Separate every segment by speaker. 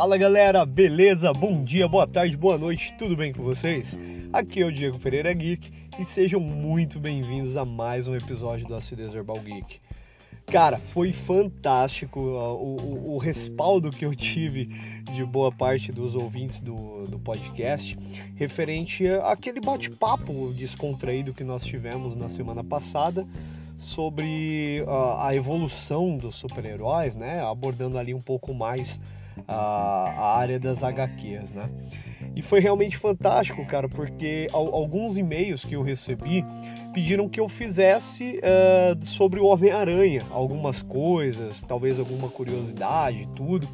Speaker 1: Fala galera, beleza? Bom dia, boa tarde, boa noite, tudo bem com vocês? Aqui é o Diego Pereira Geek e sejam muito bem-vindos a mais um episódio do Acidez Herbal Geek. Cara, foi fantástico o, o, o, respaldo que eu tive de boa parte dos ouvintes do, do podcast referente àquele bate-papo descontraído que nós tivemos na semana passada sobre uh, a evolução dos super-heróis, né? Abordando ali um pouco mais a, a área das HQs, né? E foi realmente fantástico, cara, porque alguns e-mails que eu recebi pediram que eu fizesse uh, sobre o Homem-Aranha, algumas coisas, talvez alguma curiosidade, tudo.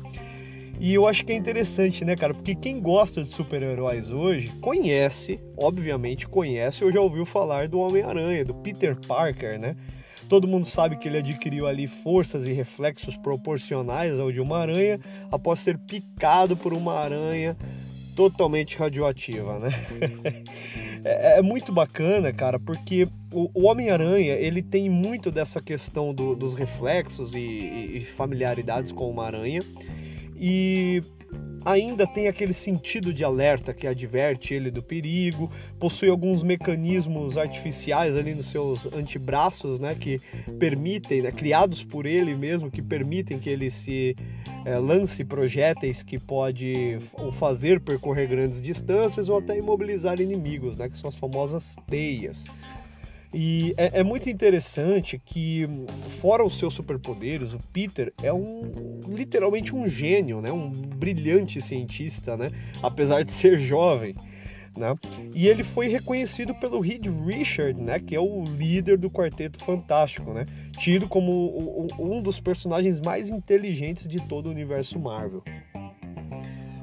Speaker 1: E eu acho que é interessante, né, cara? Porque quem gosta de super-heróis hoje conhece, obviamente conhece ou já ouviu falar do Homem-Aranha, do Peter Parker, né? Todo mundo sabe que ele adquiriu ali forças e reflexos proporcionais ao de uma aranha após ser picado por uma aranha totalmente radioativa, né? é, é, muito bacana, cara, porque o, o Homem-Aranha ele tem muito dessa questão do, dos reflexos e, e, familiaridades com uma aranha e ainda tem aquele sentido de alerta que adverte ele do perigo, possui alguns mecanismos artificiais ali nos seus antebraços, né, que permitem, né, criados por ele mesmo, que permitem que ele se é, lance projéteis que pode o fazer percorrer grandes distâncias ou até imobilizar inimigos, né, que são as famosas teias. E é, é, muito interessante que, fora os seus superpoderes, o Peter é um literalmente um gênio, né? Um brilhante cientista, né? Apesar de ser jovem. Né? E ele foi reconhecido pelo Reed Richard, né, que é o líder do Quarteto Fantástico, né, tido como um dos personagens mais inteligentes de todo o universo Marvel.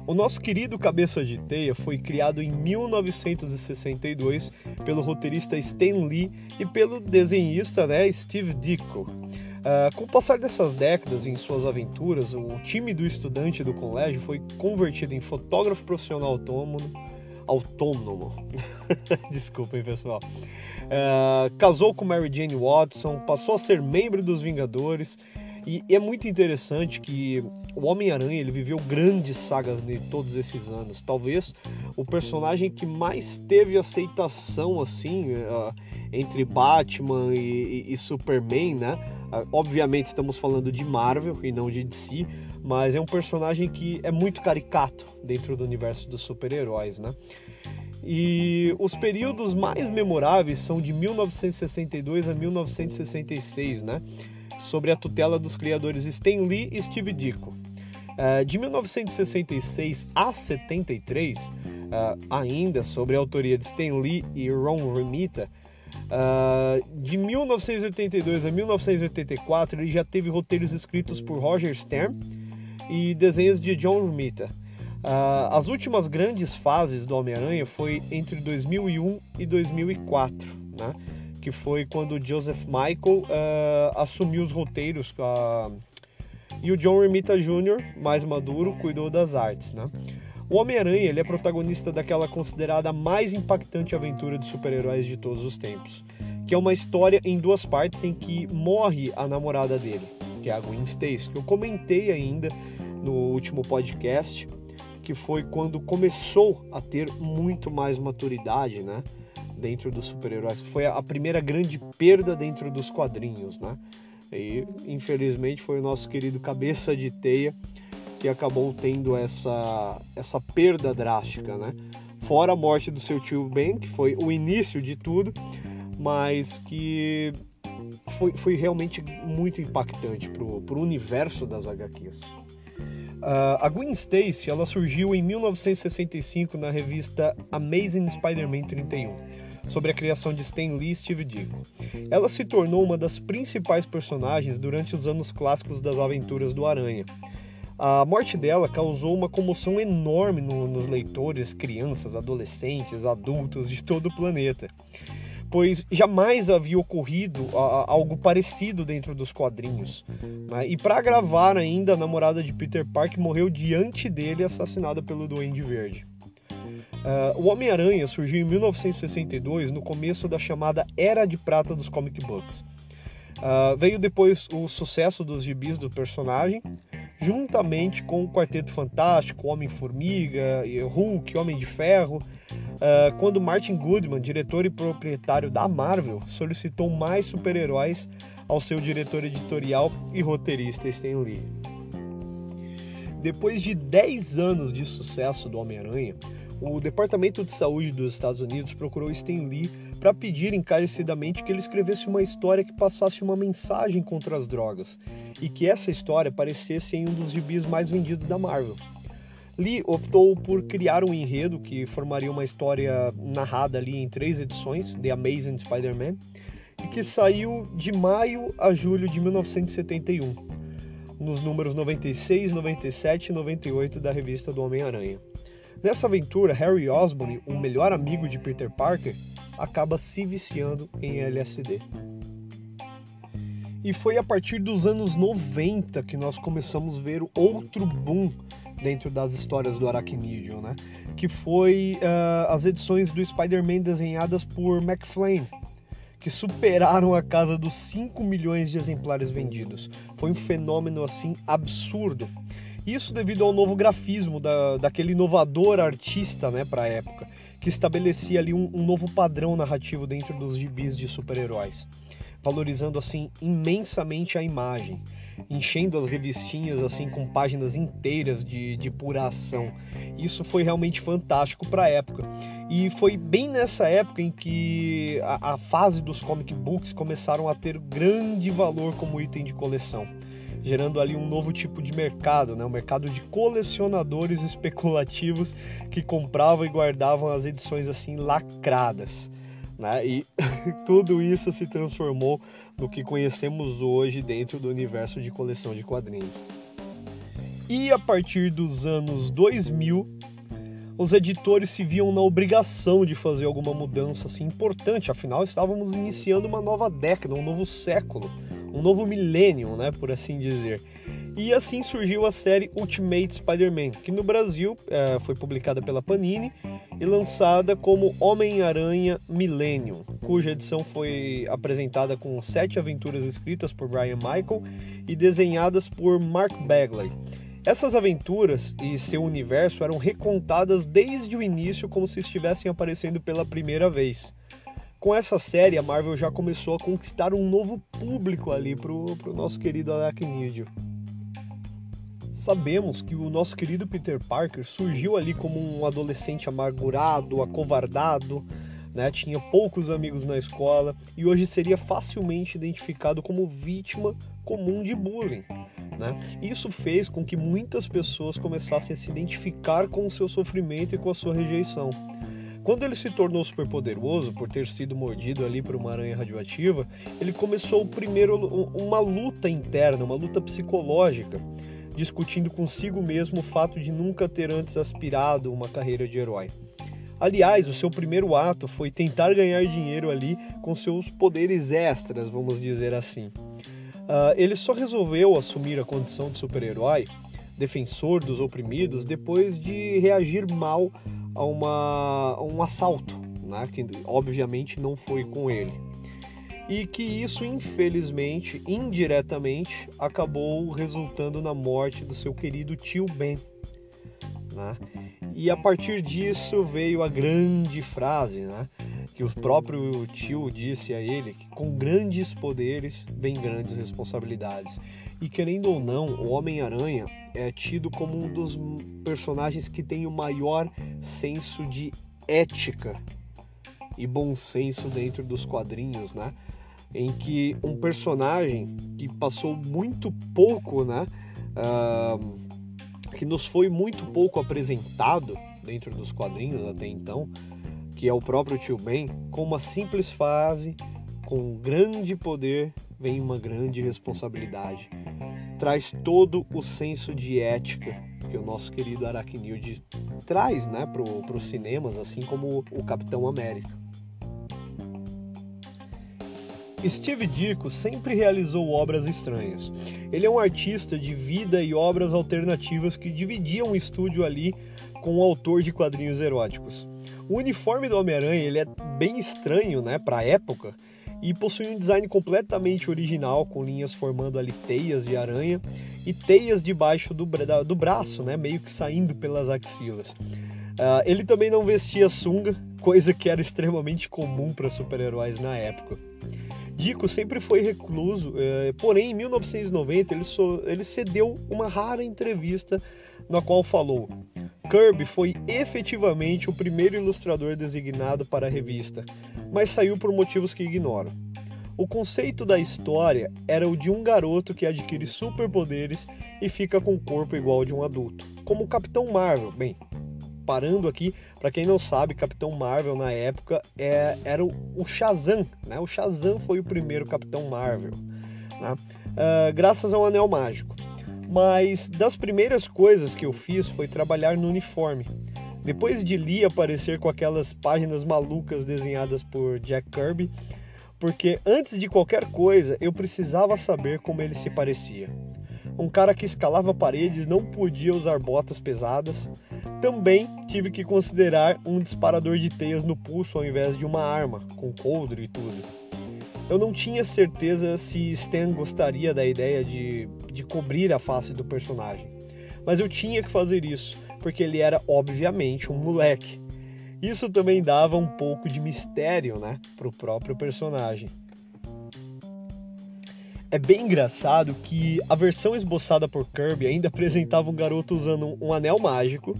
Speaker 1: O nosso querido Cabeça de Teia foi criado em 1962 pelo roteirista Stan Lee e pelo desenhista né, Steve Ditko. Uh, com o passar dessas décadas em suas aventuras, o time do estudante do colégio foi convertido em fotógrafo profissional autônomo. Autônomo. Desculpem, pessoal. Uh, casou com Mary Jane Watson, passou a ser membro dos Vingadores e, é muito interessante que o Homem-Aranha ele viveu grandes sagas de todos esses anos. Talvez o personagem que mais teve aceitação assim uh, entre Batman e, e, e, Superman, né? Uh, obviamente estamos falando de Marvel e não de DC, mas é um personagem que é muito caricato dentro do universo dos super-heróis, né? E os períodos mais memoráveis são de 1962 a 1966, né? Sobre a tutela dos criadores Stan Lee e Steve Ditko. Uh, de 1966 a 73, uh, eh, ainda sobre a autoria de Stan Lee e Ron Romita, uh, de 1982 a 1984 ele já teve roteiros escritos por Roger Stern e desenhos de John Romita. as últimas grandes fases do Homem-Aranha foi entre 2001 e 2004, né? Que foi quando Joseph Michael uh, assumiu os roteiros uh, e o John Romita Jr., mais maduro, cuidou das artes. Né? O Homem-Aranha ele é protagonista daquela considerada mais impactante aventura de super-heróis de todos os tempos, que é uma história em duas partes em que morre a namorada dele, que é a Gwen Stacy, que eu comentei ainda no último podcast, que foi quando começou a ter muito mais maturidade, né? Dentro dos super-heróis. Foi a primeira grande perda dentro dos quadrinhos, né? E infelizmente foi o nosso querido Cabeça de Teia que acabou tendo essa, essa perda drástica, né? Fora a morte do seu tio Ben, que foi o início de tudo, mas que foi, foi realmente muito impactante para o universo das HQs. Uh, a Gwen Stacy ela surgiu em 1965 na revista Amazing Spider-Man 31 sobre a criação de Stan Lee e Steve Ditko. Ela se tornou uma das principais personagens durante os anos clássicos das aventuras do Aranha. A morte dela causou uma comoção enorme no, nos leitores, crianças, adolescentes, adultos de todo o planeta, pois jamais havia ocorrido a, algo parecido dentro dos quadrinhos. Né? E para agravar ainda, a namorada de Peter Parker morreu diante dele, assassinada pelo Duende Verde. Uh, o Homem-Aranha surgiu em 1962, no começo da chamada Era de Prata dos comic books. Uh, veio depois o sucesso dos gibis do personagem, juntamente com o Quarteto Fantástico, Homem-Formiga, Hulk, Homem de Ferro, uh, quando Martin Goodman, diretor e proprietário da Marvel, solicitou mais super-heróis ao seu diretor editorial e roteirista Stan Lee. Depois de 10 anos de sucesso do Homem-Aranha, o Departamento de Saúde dos Estados Unidos procurou Stan Lee para pedir encarecidamente que ele escrevesse uma história que passasse uma mensagem contra as drogas e que essa história aparecesse em um dos gibis mais vendidos da Marvel. Lee optou por criar um enredo que formaria uma história narrada ali em três edições, The Amazing Spider-Man, e que saiu de maio a julho de 1971, nos números 96, 97 e 98 da revista do Homem-Aranha. Nessa aventura, Harry Osborn, o melhor amigo de Peter Parker, acaba se viciando em LSD. E foi a partir dos anos 90 que nós começamos a ver outro boom dentro das histórias do Arachnidium, né? Que foi uh, as edições do Spider-Man desenhadas por McFlane, que superaram a casa dos 5 milhões de exemplares vendidos. Foi um fenômeno assim absurdo. Isso devido ao novo grafismo da, daquele inovador artista né, para a época, que estabelecia ali um, um novo padrão narrativo dentro dos gibis de super-heróis, valorizando assim imensamente a imagem, enchendo as revistinhas assim com páginas inteiras de, de pura ação. Isso foi realmente fantástico para a época. E foi bem nessa época em que a, a fase dos comic books começaram a ter grande valor como item de coleção gerando ali um novo tipo de mercado, né? um mercado de colecionadores especulativos que compravam e guardavam as edições assim lacradas. Né? E tudo isso se transformou no que conhecemos hoje dentro do universo de coleção de quadrinhos. E a partir dos anos 2000, os editores se viam na obrigação de fazer alguma mudança assim importante, afinal estávamos iniciando uma nova década, um novo século um novo milênio, né, por assim dizer. E assim surgiu a série Ultimate Spider-Man, que no Brasil é, foi publicada pela Panini e lançada como Homem-Aranha Millennium, cuja edição foi apresentada com sete aventuras escritas por Brian Michael e desenhadas por Mark Bagley. Essas aventuras e seu universo eram recontadas desde o início como se estivessem aparecendo pela primeira vez com essa série, a Marvel já começou a conquistar um novo público ali pro, pro nosso querido Arachnídeo. Sabemos que o nosso querido Peter Parker surgiu ali como um adolescente amargurado, acovardado, né? tinha poucos amigos na escola e hoje seria facilmente identificado como vítima comum de bullying. Né? Isso fez com que muitas pessoas começassem a se identificar com o seu sofrimento e com a sua rejeição. Quando ele se tornou superpoderoso por ter sido mordido ali por uma aranha radioativa, ele começou primeiro uma luta interna, uma luta psicológica, discutindo consigo mesmo o fato de nunca ter antes aspirado uma carreira de herói. Aliás, o seu primeiro ato foi tentar ganhar dinheiro ali com seus poderes extras, vamos dizer assim. Uh, ele só resolveu assumir a condição de super-herói, defensor dos oprimidos, depois de reagir mal a, uma, a um assalto, né? que obviamente não foi com ele. E que isso, infelizmente, indiretamente, acabou resultando na morte do seu querido tio Ben. Né? E a partir disso veio a grande frase, né? que o próprio tio disse a ele que com grandes poderes vem grandes responsabilidades. E querendo ou não, o Homem-Aranha é tido como um dos personagens que tem o maior senso de ética e bom senso dentro dos quadrinhos, né? Em que um personagem que passou muito pouco, né? Uh, que nos foi muito pouco apresentado dentro dos quadrinhos até então, que é o próprio Tio Ben, com uma simples frase, com grande poder vem uma grande responsabilidade. Traz todo o senso de ética que o nosso querido Arachnilde traz né, para os cinemas, assim como o Capitão América. Steve Ditko sempre realizou obras estranhas. Ele é um artista de vida e obras alternativas que dividiam o estúdio ali com o autor de quadrinhos eróticos. O uniforme do Homem-Aranha ele é bem estranho, né, para a época, e possui um design completamente original, com linhas formando ali teias de aranha e teias debaixo do, bra do braço, né, meio que saindo pelas axilas. Uh, ele também não vestia sunga, coisa que era extremamente comum para super-heróis na época. Dico sempre foi recluso, eh, porém em 1990 ele, so, ele cedeu uma rara entrevista na qual falou: Kirby foi efetivamente o primeiro ilustrador designado para a revista, mas saiu por motivos que ignoro. O conceito da história era o de um garoto que adquire superpoderes e fica com o corpo igual de um adulto, como o Capitão Marvel. Bem, parando aqui, para quem não sabe, Capitão Marvel na época é, era o, o, Shazam, né? O Shazam foi o primeiro Capitão Marvel, né? uh, graças ao Anel Mágico. Mas das primeiras coisas que eu fiz foi trabalhar no uniforme. Depois de Lee aparecer com aquelas páginas malucas desenhadas por Jack Kirby, porque antes de qualquer coisa eu precisava saber como ele se parecia. Um cara que escalava paredes não podia usar botas pesadas. Também tive que considerar um disparador de teias no pulso ao invés de uma arma, com coldre e tudo. Eu não tinha certeza se Stan gostaria da ideia de, de cobrir a face do personagem, mas eu tinha que fazer isso, porque ele era obviamente um moleque. Isso também dava um pouco de mistério, né, para o próprio personagem. É bem engraçado que a versão esboçada por Kirby ainda apresentava um garoto usando um anel mágico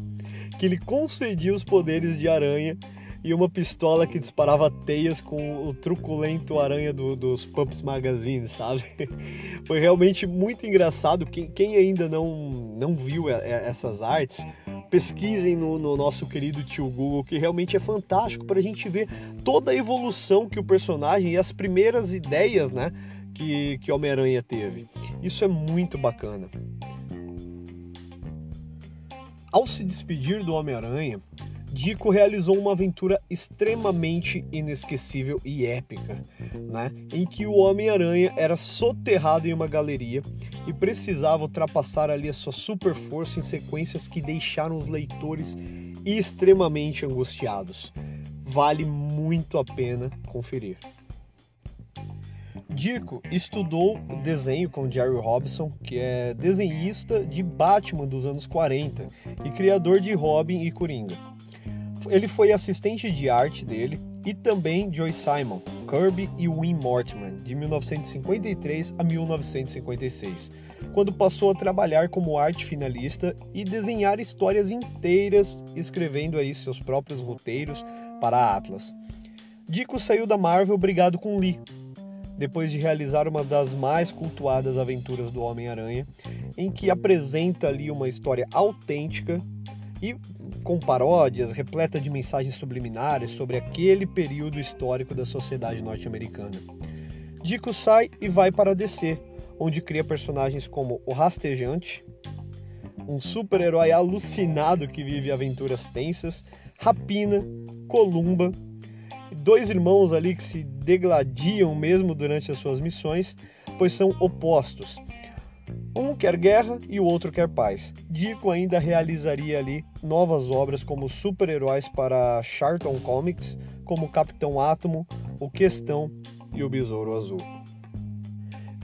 Speaker 1: que lhe concedia os poderes de aranha e uma pistola que disparava teias com o truculento aranha do, dos Pumps Magazine, sabe? Foi realmente muito engraçado. Quem, quem ainda não, não viu essas artes, pesquisem no, no, nosso querido tio Google, que realmente é fantástico para a gente ver toda a evolução que o personagem e as primeiras ideias, né, que, que Homem-Aranha teve. Isso é muito bacana. Ao se despedir do Homem-Aranha, Dico realizou uma aventura extremamente inesquecível e épica, né? em que o Homem-Aranha era soterrado em uma galeria e precisava ultrapassar ali a sua super força em sequências que deixaram os leitores extremamente angustiados. Vale muito a pena conferir. Dico estudou desenho com Jerry Robson, que é desenhista de Batman dos anos 40 e criador de Robin e Coringa ele foi assistente de arte dele e também Joy Simon, Kirby e Win Mortimer, de 1953 a 1956, quando passou a trabalhar como arte finalista e desenhar histórias inteiras, escrevendo aí seus próprios roteiros para a Atlas. Dico saiu da Marvel brigado com Lee, depois de realizar uma das mais cultuadas aventuras do Homem-Aranha, em que apresenta ali uma história autêntica e com paródias, repleta de mensagens subliminares sobre aquele período histórico da sociedade norte-americana. Dico sai e vai para DC, onde cria personagens como o Rastejante, um super-herói alucinado que vive aventuras tensas, Rapina, Columba, dois irmãos ali que se degladiam mesmo durante as suas missões, pois são opostos. Um quer guerra e o outro quer paz. Dico ainda realizaria ali novas obras como super-heróis para Charlton Comics, como Capitão Átomo, o Questão e o Besouro Azul.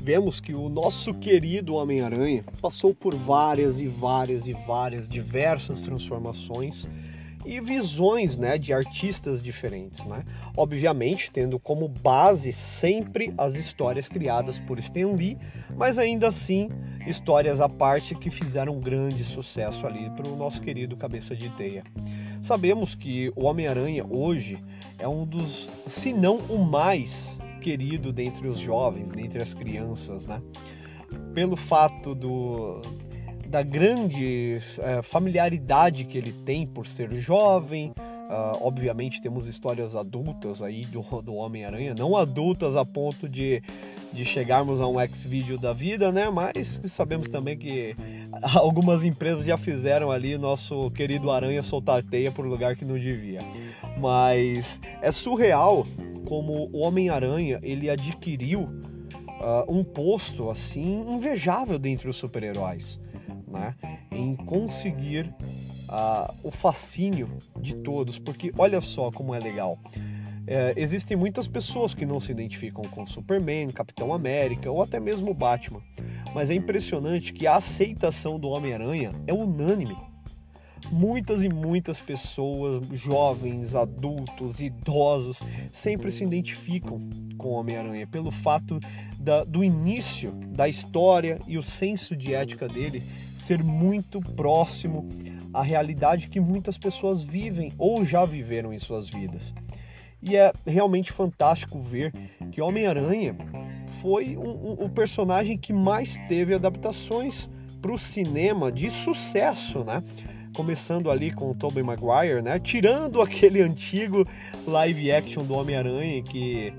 Speaker 1: Vemos que o nosso querido Homem-Aranha passou por várias e várias e várias diversas transformações e visões né, de artistas diferentes. Né? Obviamente, tendo como base sempre as histórias criadas por Stan Lee, mas ainda assim histórias à parte que fizeram um grande sucesso ali para o nosso querido Cabeça de Teia. Sabemos que o Homem-Aranha hoje é um dos, se não o mais querido dentre os jovens, dentre as crianças, né? Pelo fato do, da grande é, familiaridade que ele tem por ser jovem. Uh, obviamente temos histórias adultas aí do, do Homem-Aranha, não adultas a ponto de, de chegarmos a um X-Vídeo da vida, né? Mas sabemos também que algumas empresas já fizeram ali nosso querido Aranha soltar teia por lugar que não devia. Mas é surreal como o Homem-Aranha ele adquiriu uh, um posto assim invejável dentre os super-heróis né, em conseguir uh, o fascínio de todos, porque olha só como é legal. é, existem muitas pessoas que não se identificam com Superman, Capitão América ou até mesmo Batman. Mas é impressionante que a aceitação do Homem-Aranha é unânime. Muitas e muitas pessoas, jovens, adultos, idosos, sempre se identificam com o Homem-Aranha pelo fato da, do início da história e o senso de ética dele ser muito próximo à realidade que muitas pessoas vivem ou já viveram em suas vidas. E é realmente fantástico ver que Homem-Aranha foi um, um, o personagem que mais teve adaptações para o cinema de sucesso, né? Começando ali com o Tobey Maguire, né? Tirando aquele antigo live action do Homem-Aranha que,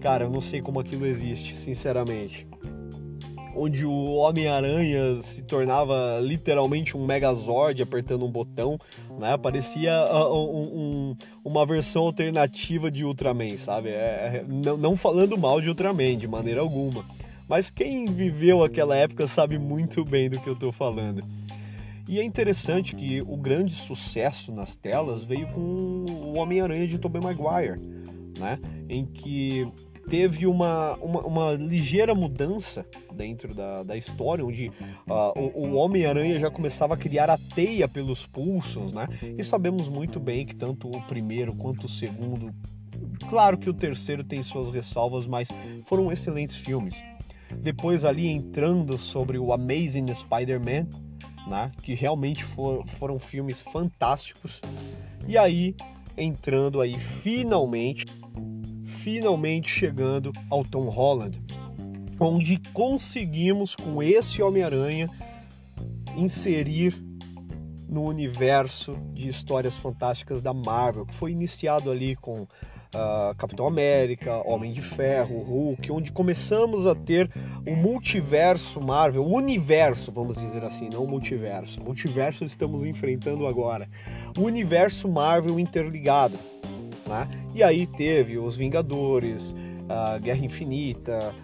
Speaker 1: cara, eu não sei como aquilo existe, sinceramente onde o Homem-Aranha se tornava literalmente um Megazord apertando um botão, né? Parecia uh, um, um, uma versão alternativa de Ultraman, sabe? É, é, não, não falando mal de Ultraman, de maneira alguma. Mas quem viveu aquela época sabe muito bem do que eu estou falando. E é interessante que o grande sucesso nas telas veio com o Homem-Aranha de Tobey Maguire, né? Em que teve uma, uma, uma, ligeira mudança dentro da, da história, onde uh, o, o Homem-Aranha já começava a criar a teia pelos pulsos, né? E sabemos muito bem que tanto o primeiro quanto o segundo, claro que o terceiro tem suas ressalvas, mas foram excelentes filmes. Depois ali entrando sobre o Amazing Spider-Man, né? Que realmente for, foram filmes fantásticos. E aí entrando aí finalmente finalmente chegando ao Tom Holland, onde conseguimos com esse Homem-Aranha inserir no universo de histórias fantásticas da Marvel, que foi iniciado ali com uh, Capitão América, Homem de Ferro, Hulk, onde começamos a ter o multiverso Marvel, o universo, vamos dizer assim, não o multiverso. O multiverso estamos enfrentando agora. O universo Marvel interligado né? E aí teve os Vingadores, a Guerra Infinita,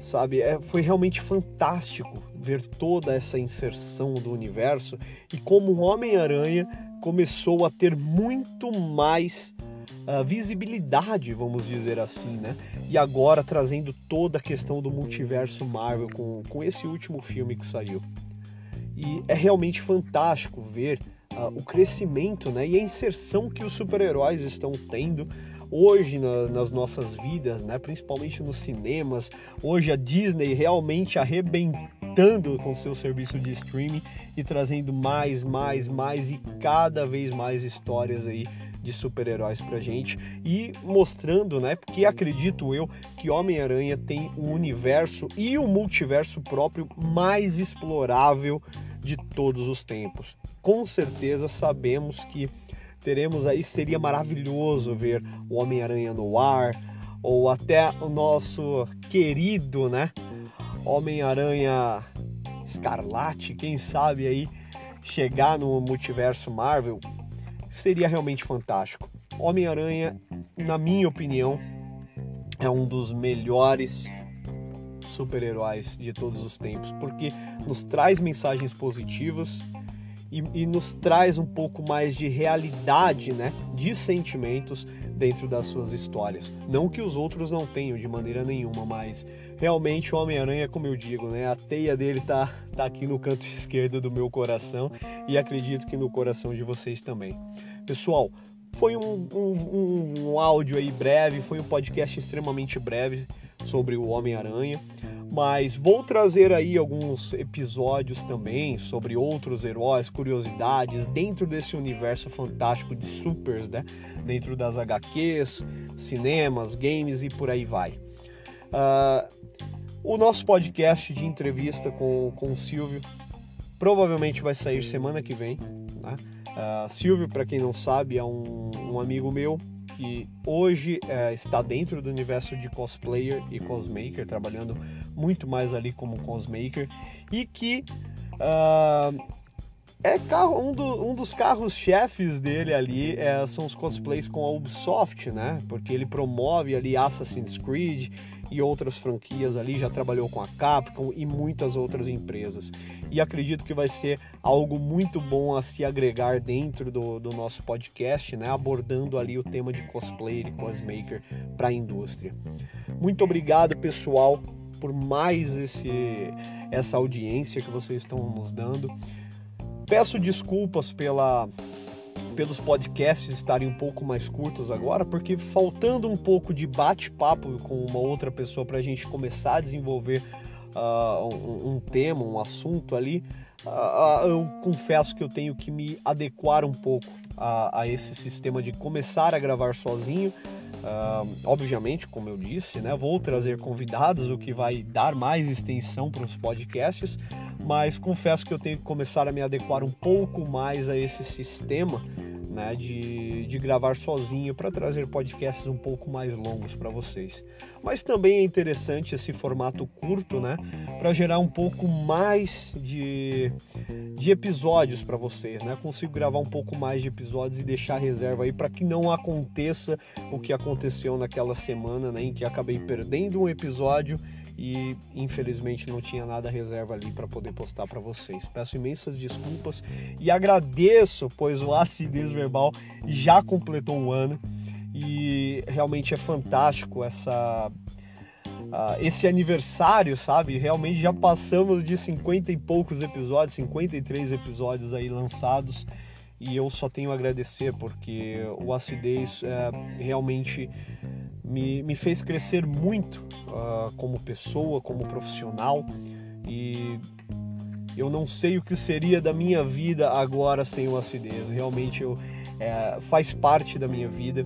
Speaker 1: sabe? É, foi realmente fantástico ver toda essa inserção do universo e como o Homem-Aranha começou a ter muito mais uh, visibilidade, vamos dizer assim, né? E agora trazendo toda a questão do multiverso Marvel com, com esse último filme que saiu. E é realmente fantástico ver uh, o crescimento né, e a inserção que os super-heróis estão tendo hoje na, nas nossas vidas, né, principalmente nos cinemas. Hoje a Disney realmente arrebentando com seu serviço de streaming e trazendo mais, mais, mais e cada vez mais histórias aí de super-heróis pra gente e mostrando, né, porque acredito eu que Homem-Aranha tem um universo e um multiverso próprio mais explorável de todos os tempos. Com certeza sabemos que teremos aí, seria maravilhoso ver o Homem-Aranha no ar, ou até o nosso querido, né? Homem-Aranha Escarlate, quem sabe aí chegar no multiverso Marvel, seria realmente fantástico. Homem-Aranha, na minha opinião, é um dos melhores super-heróis de todos os tempos, porque nos traz mensagens positivas e, e, nos traz um pouco mais de realidade, né, de sentimentos dentro das suas histórias. Não que os outros não tenham de maneira nenhuma, mas realmente o Homem-Aranha, como eu digo, né, a teia dele tá, tá aqui no canto esquerdo do meu coração e acredito que no coração de vocês também. Pessoal, foi um, um, um áudio aí breve, foi um podcast extremamente breve sobre o Homem-Aranha, mas vou trazer aí alguns episódios também sobre outros heróis, curiosidades dentro desse universo fantástico de supers, né? Dentro das HQs, cinemas, games e por aí vai. Uh, o nosso podcast de entrevista com, com o Silvio provavelmente vai sair semana que vem. Né? Uh, Silvio, para quem não sabe, é um, um amigo meu que hoje é, está dentro do universo de cosplayer e cosmaker, trabalhando muito mais ali como cosmaker, e que uh, é carro, um, do, um dos carros-chefes dele ali é, são os cosplays com a Ubisoft, né? Porque ele promove ali Assassin's Creed e outras franquias ali, já trabalhou com a Capcom e muitas outras empresas. E acredito que vai ser algo muito bom a se agregar dentro do, do nosso podcast, né? Abordando ali o tema de cosplay e cosmaker para a indústria. Muito obrigado, pessoal, por mais esse, essa audiência que vocês estão nos dando. Peço desculpas pela, pelos podcasts estarem um pouco mais curtos agora, porque faltando um pouco de bate-papo com uma outra pessoa para a gente começar a desenvolver uh, um, um, tema, um assunto ali, uh, eu confesso que eu tenho que me adequar um pouco a, a esse sistema de começar a gravar sozinho. Uh, obviamente, como eu disse, né, vou trazer convidados, o que vai dar mais extensão para os podcasts, mas confesso que eu tenho que começar a me adequar um pouco mais a esse sistema né, de, de gravar sozinho para trazer podcasts um pouco mais longos para vocês. Mas também é interessante esse formato curto, né, para gerar um pouco mais de, de episódios para vocês, né? Consigo gravar um pouco mais de episódios e deixar reserva aí para que não aconteça o que aconteceu naquela semana, né, em que acabei perdendo um episódio e infelizmente não tinha nada reserva ali para poder postar para vocês. Peço imensas desculpas e agradeço, pois o Acidez Verbal já completou um ano e realmente é fantástico essa Uh, esse aniversário, sabe? Realmente já passamos de 50 e poucos episódios, 53 episódios aí lançados e eu só tenho a agradecer porque o Acidez é, realmente me, me fez crescer muito uh, como pessoa, como profissional e eu não sei o que seria da minha vida agora sem o acidez. Realmente eu, é, faz parte da minha vida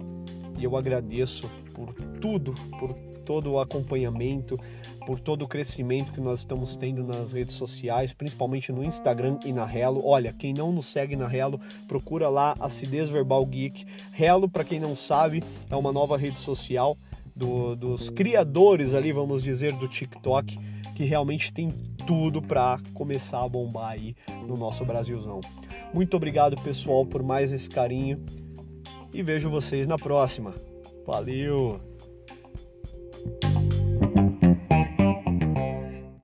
Speaker 1: e eu agradeço por tudo, por todo o acompanhamento, por todo o crescimento que nós estamos tendo nas redes sociais, principalmente no Instagram e na Relo. Olha, quem não nos segue na Relo, procura lá Acidez Verbal Geek. Relo, para quem não sabe, é uma nova rede social do, dos criadores ali, vamos dizer, do TikTok, que realmente tem tudo para começar a bombar aí no nosso Brasilzão. Muito obrigado, pessoal, por mais esse carinho e vejo vocês na próxima. Valeu!